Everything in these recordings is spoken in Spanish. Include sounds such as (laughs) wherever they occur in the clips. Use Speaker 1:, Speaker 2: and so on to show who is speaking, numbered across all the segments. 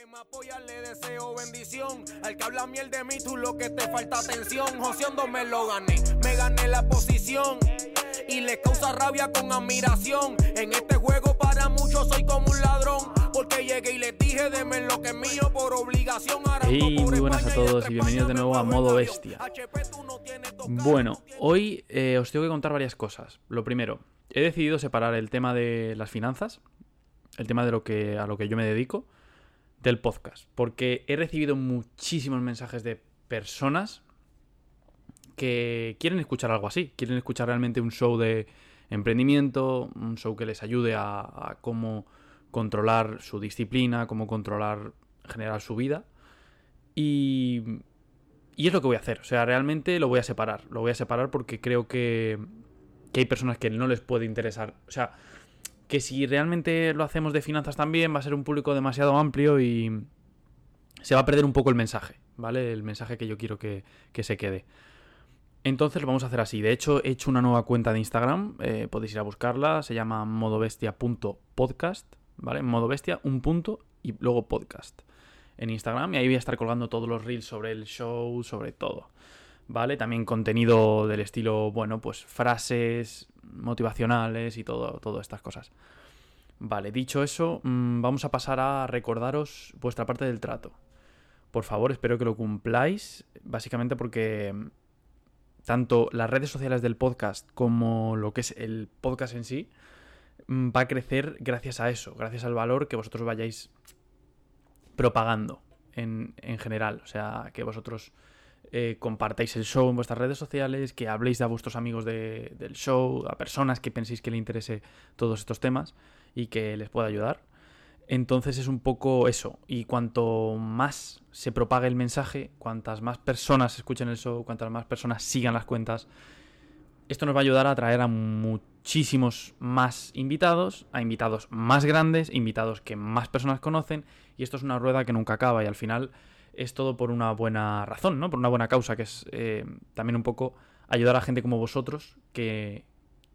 Speaker 1: que me apoya le deseo bendición. Al que habla miel de mí, tú lo que te falta atención. Joseando me lo gané, me gané la posición. Y le causa rabia con admiración. En este juego para muchos soy como un ladrón. Porque llegué y les dije, deme lo que es mío por obligación.
Speaker 2: Hey, muy buenas a todos y bienvenidos de nuevo a Modo Bestia. Bueno, hoy eh, os tengo que contar varias cosas. Lo primero, he decidido separar el tema de las finanzas, el tema de lo que a lo que yo me dedico, del podcast. Porque he recibido muchísimos mensajes de personas que quieren escuchar algo así. Quieren escuchar realmente un show de emprendimiento, un show que les ayude a, cómo controlar su disciplina, cómo controlar, generar su vida. Y, y es lo que voy a hacer. O sea, realmente lo voy a separar. Lo voy a separar porque creo que, que hay personas que no les puede interesar. O sea, que si realmente lo hacemos de finanzas también va a ser un público demasiado amplio y se va a perder un poco el mensaje, ¿vale? El mensaje que yo quiero que, se quede. Entonces lo vamos a hacer así. De hecho, he hecho una nueva cuenta de Instagram. Eh, podéis ir a buscarla. Se llama modobestia.podcast. ¿Vale? Modobestia, un punto y luego podcast. En Instagram. Y ahí voy a estar colgando todos los reels sobre el show, sobre todo. ¿Vale? También contenido del estilo, bueno, pues frases motivacionales y todo, todas estas cosas. Vale, dicho eso, mm, vamos a pasar a recordaros vuestra parte del trato. Por favor, espero que lo cumpláis, básicamente porque mm, tanto las redes sociales del podcast como lo que es el podcast en sí mm, va a crecer gracias a eso, gracias al valor que vosotros vayáis propagando en, en general. O sea, que vosotros eh, compartáis el show en vuestras redes sociales, que habléis a vuestros amigos del show, a personas que penséis que le interese todos estos temas y que les pueda ayudar. Entonces es un poco eso. Y cuanto más se propague el mensaje, cuantas más personas escuchen el show, cuantas más personas sigan las cuentas, esto nos va a ayudar a atraer a muchísimos más invitados, a invitados más grandes, invitados que más personas conocen. Y esto es una rueda que nunca acaba y al final es todo por una buena razón, ¿no? Por una buena causa, que es eh, también un poco ayudar a gente como vosotros que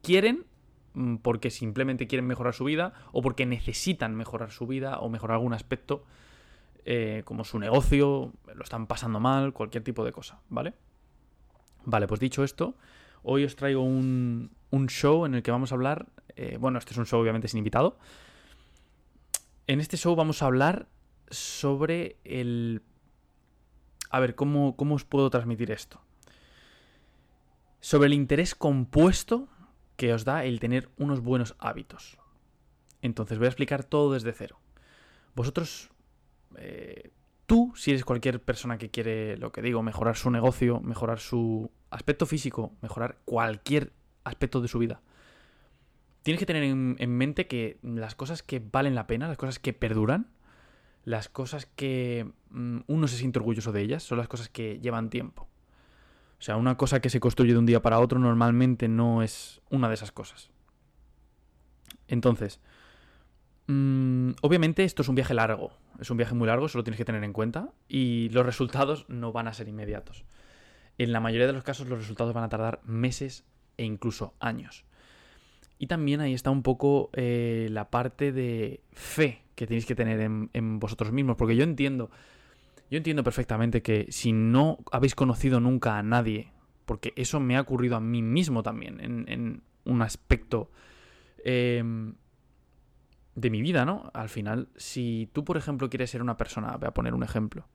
Speaker 2: quieren mm, porque simplemente quieren mejorar su vida o porque necesitan mejorar su vida o mejorar algún aspecto eh, como su negocio, lo están pasando mal, cualquier tipo de cosa, ¿vale? Vale, pues dicho esto, hoy os traigo un, un show en el que vamos a hablar, eh, bueno, este es un show obviamente sin invitado, en este show vamos a hablar sobre el a ver, ¿cómo, ¿cómo os puedo transmitir esto? Sobre el interés compuesto que os da el tener unos buenos hábitos. Entonces voy a explicar todo desde cero. Vosotros, eh, tú, si eres cualquier persona que quiere, lo que digo, mejorar su negocio, mejorar su aspecto físico, mejorar cualquier aspecto de su vida, tienes que tener en mente que las cosas que valen la pena, las cosas que perduran, las cosas que mm, uno se siente orgulloso de ellas son las cosas que llevan tiempo. O sea, una cosa que se construye de un día para otro normalmente no es una de esas cosas. Entonces, mm, obviamente esto es un viaje largo, es un viaje muy largo, eso lo tienes que tener en cuenta, y los resultados no van a ser inmediatos. En la mayoría de los casos los resultados van a tardar meses e incluso años. Y también ahí está un poco eh, la parte de fe que tenéis que tener en, vosotros mismos. Porque yo entiendo, yo entiendo perfectamente que si no habéis conocido nunca a nadie, porque eso me ha ocurrido a mí mismo también, en, un aspecto em, de mi vida, ¿no? Al final, si tú, por ejemplo, quieres ser una persona, voy a poner un ejemplo,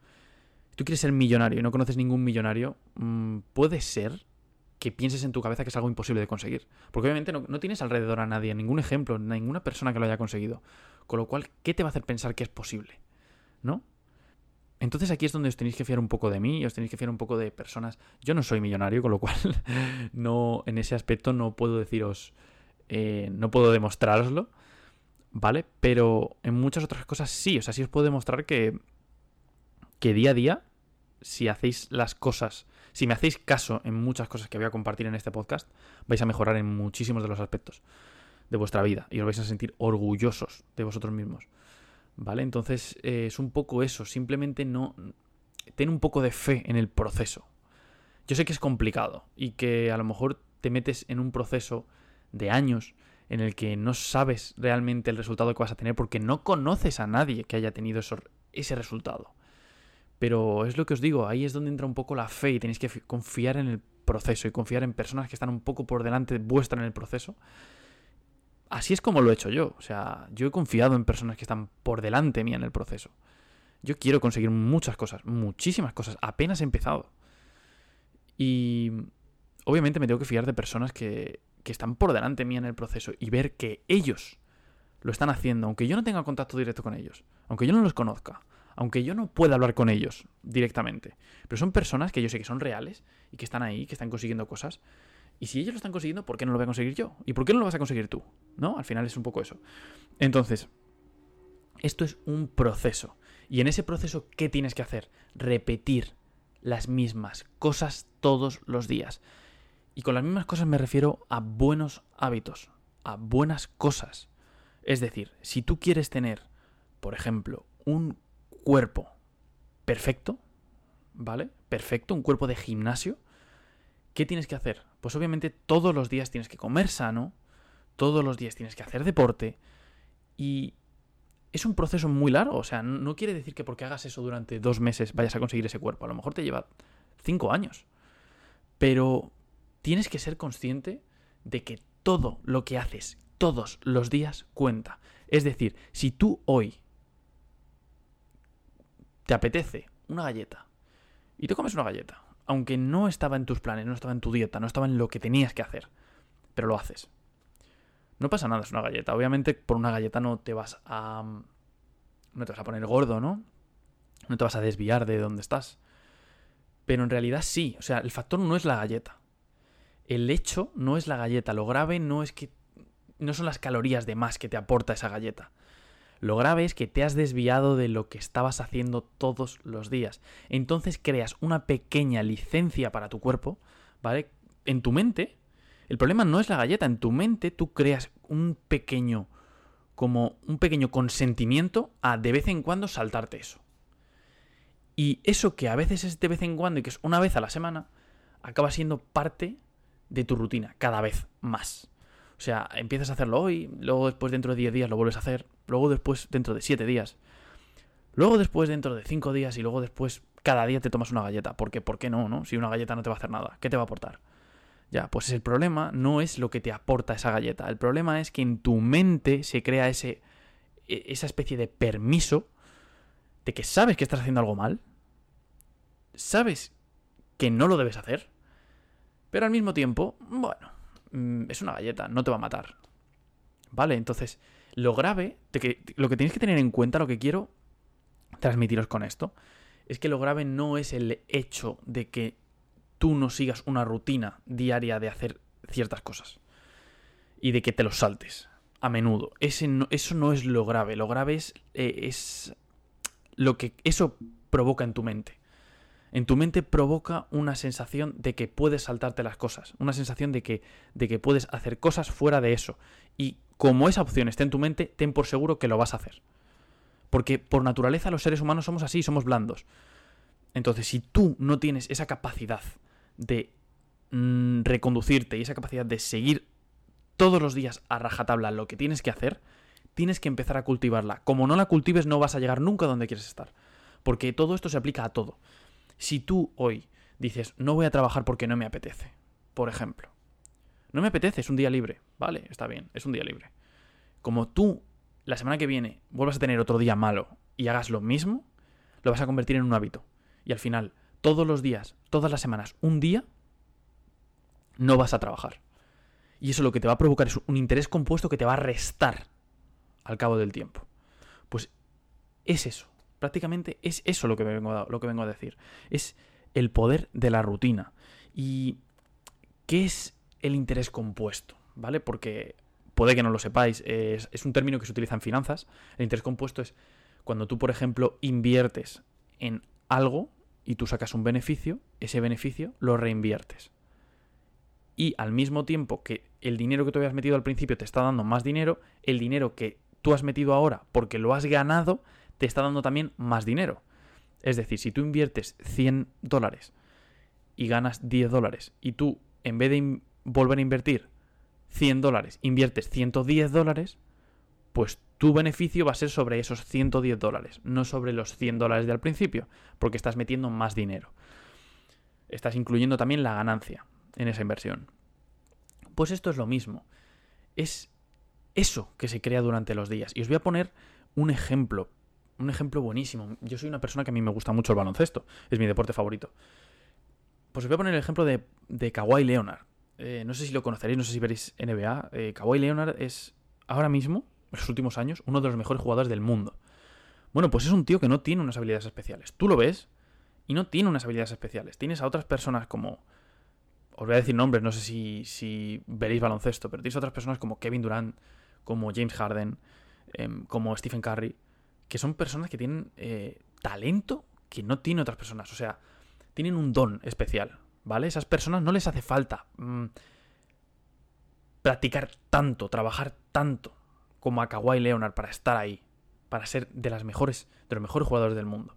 Speaker 2: tú quieres ser millonario y no conoces ningún millonario, mm, puede ser que pienses en tu cabeza que es algo imposible de conseguir. Porque obviamente no, tienes alrededor a nadie, ningún ejemplo, ninguna persona que lo haya conseguido. Con lo cual, ¿qué te va a hacer pensar que es posible? ¿No? Entonces aquí es donde os tenéis que fiar un poco de mí, os tenéis que fiar un poco de personas. Yo no soy millonario, con lo cual (laughs) no, en ese aspecto no puedo deciros, eh, no puedo demostraroslo, ¿vale? Pero en muchas otras cosas sí, o sea, sí os puedo demostrar que, que día a día, si hacéis las cosas si me hacéis caso en muchas cosas que voy a compartir en este podcast, vais a mejorar en muchísimos de los aspectos de vuestra vida y os vais a sentir orgullosos de vosotros mismos. ¿Vale? Entonces eh, es un poco eso, simplemente no... Ten un poco de fe en el proceso. Yo sé que es complicado y que a lo mejor te metes en un proceso de años en el que no sabes realmente el resultado que vas a tener porque no conoces a nadie que haya tenido ese resultado. Pero es lo que os digo, ahí es donde entra un poco la fe y tenéis que confiar en el proceso y confiar en personas que están un poco por delante vuestra en el proceso. Así es como lo he hecho yo. O sea, yo he confiado en personas que están por delante mía en el proceso. Yo quiero conseguir muchas cosas, muchísimas cosas. Apenas he empezado. Y obviamente me tengo que fiar de personas que, que están por delante mía en el proceso y ver que ellos lo están haciendo, aunque yo no tenga contacto directo con ellos, aunque yo no los conozca, aunque yo no pueda hablar con ellos directamente. Pero son personas que yo sé que son reales y que están ahí, que están consiguiendo cosas. Y si ellos lo están consiguiendo, ¿por qué no lo voy a conseguir yo? ¿Y por qué no lo vas a conseguir tú? ¿No? Al final es un poco eso. Entonces, esto es un proceso. Y en ese proceso, ¿qué tienes que hacer? Repetir las mismas cosas todos los días. Y con las mismas cosas me refiero a buenos hábitos, a buenas cosas. Es decir, si tú quieres tener, por ejemplo, un cuerpo perfecto, ¿vale? Perfecto, un cuerpo de gimnasio, ¿qué tienes que hacer? Pues obviamente todos los días tienes que comer sano, todos los días tienes que hacer deporte y es un proceso muy largo, o sea, no quiere decir que porque hagas eso durante dos meses vayas a conseguir ese cuerpo, a lo mejor te lleva cinco años, pero tienes que ser consciente de que todo lo que haces todos los días cuenta. Es decir, si tú hoy te apetece una galleta y te comes una galleta, aunque no estaba en tus planes, no estaba en tu dieta, no estaba en lo que tenías que hacer, pero lo haces. No pasa nada, es una galleta. Obviamente por una galleta no te vas a... no te vas a poner gordo, ¿no? No te vas a desviar de donde estás. Pero en realidad sí, o sea, el factor no es la galleta. El hecho no es la galleta, lo grave no es que no son las calorías de más que te aporta esa galleta. Lo grave es que te has desviado de lo que estabas haciendo todos los días. Entonces creas una pequeña licencia para tu cuerpo, ¿vale? En tu mente. El problema no es la galleta, en tu mente tú creas un pequeño como un pequeño consentimiento a de vez en cuando saltarte eso. Y eso que a veces es de vez en cuando y que es una vez a la semana, acaba siendo parte de tu rutina, cada vez más. O sea, empiezas a hacerlo hoy, luego después dentro de 10 días lo vuelves a hacer, luego después dentro de 7 días, luego después dentro de 5 días y luego después cada día te tomas una galleta. Porque, ¿por qué no, no? Si una galleta no te va a hacer nada, ¿qué te va a aportar? Ya, pues el problema no es lo que te aporta esa galleta. El problema es que en tu mente se crea ese, e, esa especie de permiso de que sabes que estás haciendo algo mal, sabes que no lo debes hacer, pero al mismo tiempo, bueno, Mm, es una galleta, no te va a matar. ¿Vale? Entonces, lo grave, que, lo que tienes que tener en cuenta, lo que quiero transmitiros con esto, es que lo grave no es el hecho de que tú no sigas una rutina diaria de hacer ciertas cosas y de que te los saltes a menudo. Ese eso no es lo grave. Lo grave es, eh, es lo que eso provoca en tu mente en tu mente provoca una sensación de que puedes saltarte las cosas, una sensación de que, de que puedes hacer cosas fuera de eso. Y como esa opción está en tu mente, ten por seguro que lo vas a hacer. Porque por naturaleza los seres humanos somos así, somos blandos. Entonces, si tú no tienes esa capacidad de mm, reconducirte y esa capacidad de seguir todos los días a rajatabla lo que tienes que hacer, tienes que empezar a cultivarla. Como no la cultives, no vas a llegar nunca donde quieres estar. Porque todo esto se aplica a todo. Si tú hoy dices, no voy a trabajar porque no me apetece, por ejemplo, no me apetece, es un día libre, vale, está bien, es un día libre. Como tú la semana que viene vuelvas a tener otro día malo y hagas lo mismo, lo vas a convertir en un hábito. Y al final, todos los días, todas las semanas, un día, no vas a trabajar. Y eso lo que te va a provocar es un interés compuesto que te va a restar al cabo del tiempo. Pues es eso. Prácticamente es eso lo que, vengo a, lo que vengo a decir. Es el poder de la rutina. ¿Y qué es el interés compuesto? ¿Vale? Porque puede que no lo sepáis, es, un término que se utiliza en finanzas. El interés compuesto es cuando tú, por ejemplo, inviertes en algo y tú sacas un beneficio, ese beneficio lo reinviertes. Y al mismo tiempo que el dinero que tú habías metido al principio te está dando más dinero, el dinero que tú has metido ahora porque lo has ganado te está dando también más dinero. Es decir, si tú inviertes 100 dólares y ganas 10 dólares y tú, en vez de volver a invertir 100 dólares, inviertes 110 dólares, pues tu beneficio va a ser sobre esos 110 dólares, no sobre los 100 dólares de al principio, porque estás metiendo más dinero. Estás incluyendo también la ganancia en esa inversión. Pues esto es lo mismo. Es eso que se crea durante los días. Y os voy a poner un ejemplo. Un ejemplo buenísimo. Yo soy una persona que a mí me gusta mucho el baloncesto. Es mi deporte favorito. Pues os voy a poner el ejemplo de, de Kawhi Leonard. Eh, no sé si lo conoceréis, no sé si veréis NBA. Eh, Kawhi Leonard es ahora mismo, en los últimos años, uno de los mejores jugadores del mundo. Bueno, pues es un tío que no tiene unas habilidades especiales. Tú lo ves y no tiene unas habilidades especiales. Tienes a otras personas como... Os voy a decir nombres, no sé si, si veréis baloncesto, pero tienes a otras personas como Kevin Durant, como James Harden, em, como Stephen Curry, que son personas que tienen eh, talento que no tienen otras personas. O sea, tienen un don especial, ¿vale? Esas personas no les hace falta mm, practicar tanto, trabajar tanto como a Kawhi Leonard para estar ahí, para ser de las mejores, de los mejores jugadores del mundo.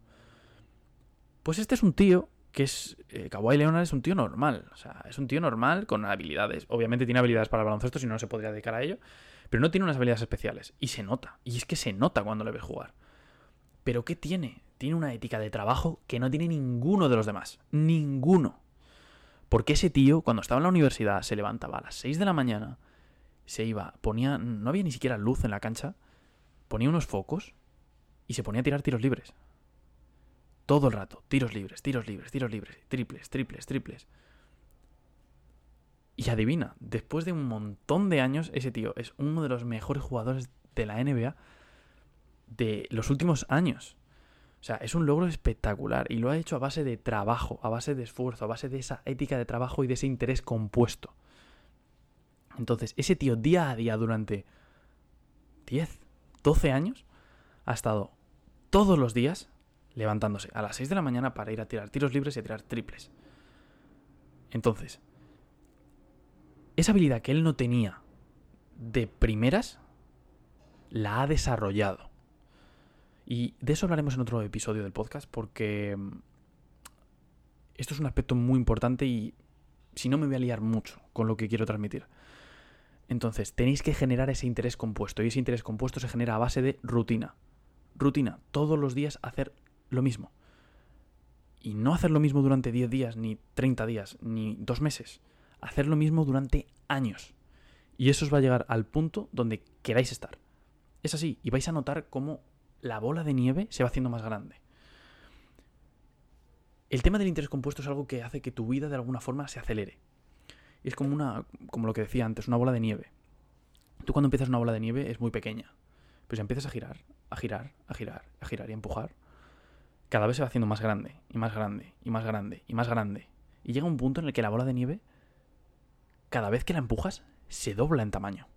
Speaker 2: Pues este es un tío que es. Eh, Kawhi Leonard es un tío normal. O sea, es un tío normal con habilidades. Obviamente tiene habilidades para el baloncesto, si no, no se podría dedicar a ello. Pero no tiene unas habilidades especiales. Y se nota. Y es que se nota cuando le ves jugar. Pero ¿qué tiene? Tiene una ética de trabajo que no tiene ninguno de los demás. Ninguno. Porque ese tío, cuando estaba en la universidad, se levantaba a las 6 de la mañana, se iba, ponía. No había ni siquiera luz en la cancha, ponía unos focos y se ponía a tirar tiros libres. Todo el rato, tiros libres, tiros libres, tiros libres, triples, triples, triples. Y adivina, después de un montón de años, ese tío es uno de los mejores jugadores de la NBA de los últimos años. O sea, es un logro espectacular y lo ha hecho a base de trabajo, a base de esfuerzo, a base de esa ética de trabajo y de ese interés compuesto. Entonces, ese tío día a día durante 10, 12 años ha estado todos los días levantándose a las 6 de la mañana para ir a tirar tiros libres y a tirar triples. Entonces, esa habilidad que él no tenía de primeras, la ha desarrollado. Y de eso hablaremos en otro episodio del podcast porque mm, esto es un aspecto muy importante y si no me voy a liar mucho con lo que quiero transmitir. Entonces, tenéis que generar ese interés compuesto y ese interés compuesto se genera a base de rutina. Rutina, todos los días hacer lo mismo. Y no hacer lo mismo durante 10 días, ni 30 días, ni dos meses. Hacer lo mismo durante años. Y eso os va a llegar al punto donde queráis estar. Es así, y vais a notar cómo la bola de nieve se va haciendo más grande. El tema del interés compuesto es algo que hace que tu vida de alguna forma se acelere. Es como una, como lo que decía antes, una bola de nieve. Tú cuando empiezas una bola de nieve es muy pequeña. Pero si empiezas a girar, a girar, a girar, a girar y a empujar, cada vez se va haciendo más grande, y más grande, y más grande, y más grande. Y llega un punto en el que la bola de nieve, cada vez que la empujas, se dobla en tamaño.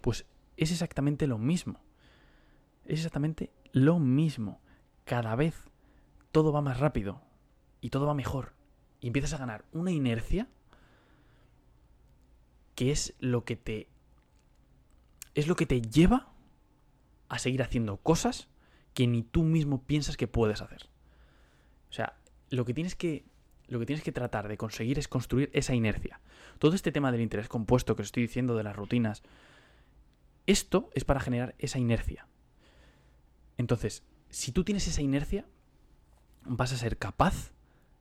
Speaker 2: Pues es exactamente lo mismo. Es exactamente lo mismo. Cada vez todo va más rápido y todo va mejor. Y empiezas a ganar una inercia que es lo que te es lo que te lleva a seguir haciendo cosas que ni tú mismo piensas que puedes hacer. O sea, lo que tienes que lo que tienes que tratar de conseguir es construir esa inercia. Todo este tema del interés compuesto que os estoy diciendo de las rutinas, esto es para generar esa inercia. Entonces, si tú tienes esa inercia, vas a ser capaz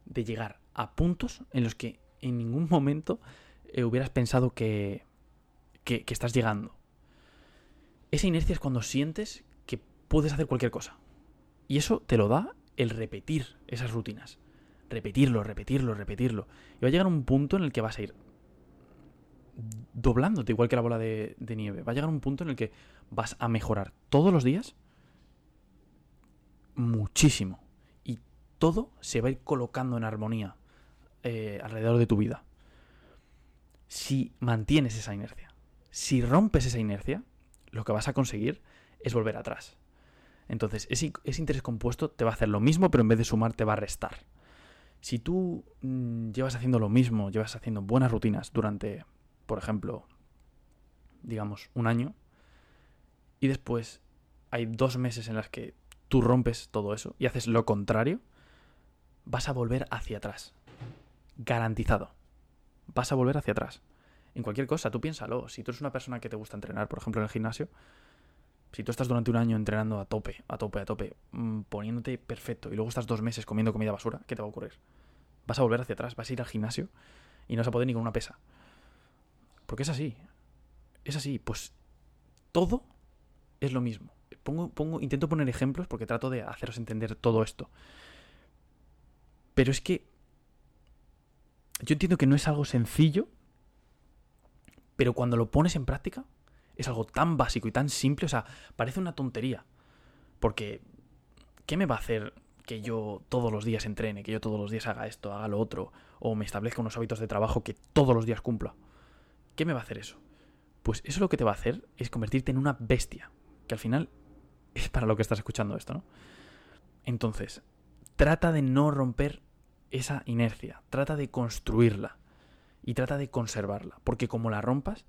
Speaker 2: de llegar a puntos en los que en ningún momento eh, hubieras pensado que, que, estás llegando. Esa inercia es cuando sientes que puedes hacer cualquier cosa. Y eso te lo da el repetir esas rutinas. Repetirlo, repetirlo, repetirlo. Y va a llegar un punto en el que vas a ir doblándote igual que la bola de, de, nieve. Va a llegar un punto en el que vas a mejorar todos los días muchísimo. Y todo se va a ir colocando en armonía eh, alrededor de tu vida. Si mantienes esa inercia. Si rompes esa inercia, lo que vas a conseguir es volver atrás. Entonces, ese, interés compuesto te va a hacer lo mismo, pero en vez de sumar, te va a restar. Si tú mmm, llevas haciendo lo mismo, llevas haciendo buenas rutinas durante, por ejemplo, digamos, un año, y después hay dos meses en las que tú rompes todo eso y haces lo contrario, vas a volver hacia atrás. Garantizado. Vas a volver hacia atrás. En cualquier cosa, tú piénsalo. Si tú eres una persona que te gusta entrenar, por ejemplo, en el gimnasio, Si tú estás durante un año entrenando a tope, a tope, a tope, mm, poniéndote perfecto y luego estás dos meses comiendo comida basura, ¿qué te va a ocurrir? Vas a volver hacia atrás, vas a ir al gimnasio y no vas a poder ni con una pesa. Porque es así. Es así. Pues todo es lo mismo. Pongo, intento poner ejemplos porque trato de haceros entender todo esto. Pero es que yo entiendo que no es algo sencillo, pero cuando lo pones en práctica es algo tan básico y tan simple, o sea, parece una tontería. Porque, ¿qué me va a hacer que yo todos los días entrene, que yo todos los días haga esto, haga lo otro, o me establezca unos hábitos de trabajo que todos los días cumpla? ¿Qué me va a hacer eso? Pues eso lo que te va a hacer es convertirte en una bestia, que al final (laughs) para lo que estás escuchando esto, ¿no? Entonces, trata de no romper esa inercia, trata de construirla y trata de conservarla, porque como la rompas,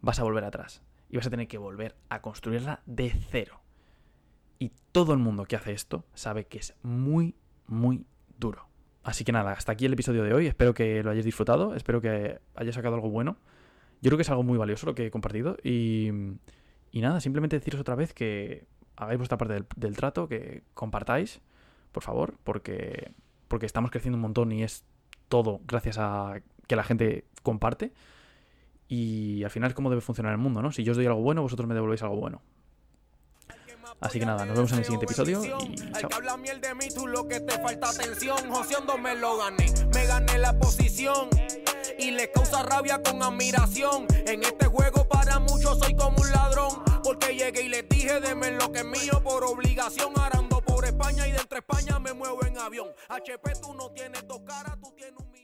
Speaker 2: vas a volver atrás y vas a tener que volver a construirla de cero. Y todo el mundo que hace esto sabe que es muy, muy duro. Así que nada, hasta aquí el episodio de hoy. Espero que lo hayáis disfrutado, espero que hayáis sacado algo bueno. Yo creo que es algo muy valioso lo que he compartido. Y, y nada, simplemente deciros otra vez que hagáis vuestra parte del, del trato, que compartáis, por favor, porque, porque estamos creciendo un montón y es todo gracias a que la gente comparte. Y al final es como debe funcionar el mundo, ¿no? Si yo os doy algo bueno, vosotros me devolvéis algo bueno. Así que nada, nos vemos en el siguiente episodio y chao.
Speaker 1: que habla miel de mí, tú lo que te falta atención. Joseando me lo gané, me gané la posición. Y le causa rabia con admiración. En este juego para muchos soy como un ladrón. Porque llegué y les dije, deme lo que es mío por obligación. Arando por España y de entre España me muevo en avión. HP tú no tienes dos caras, tú tienes un.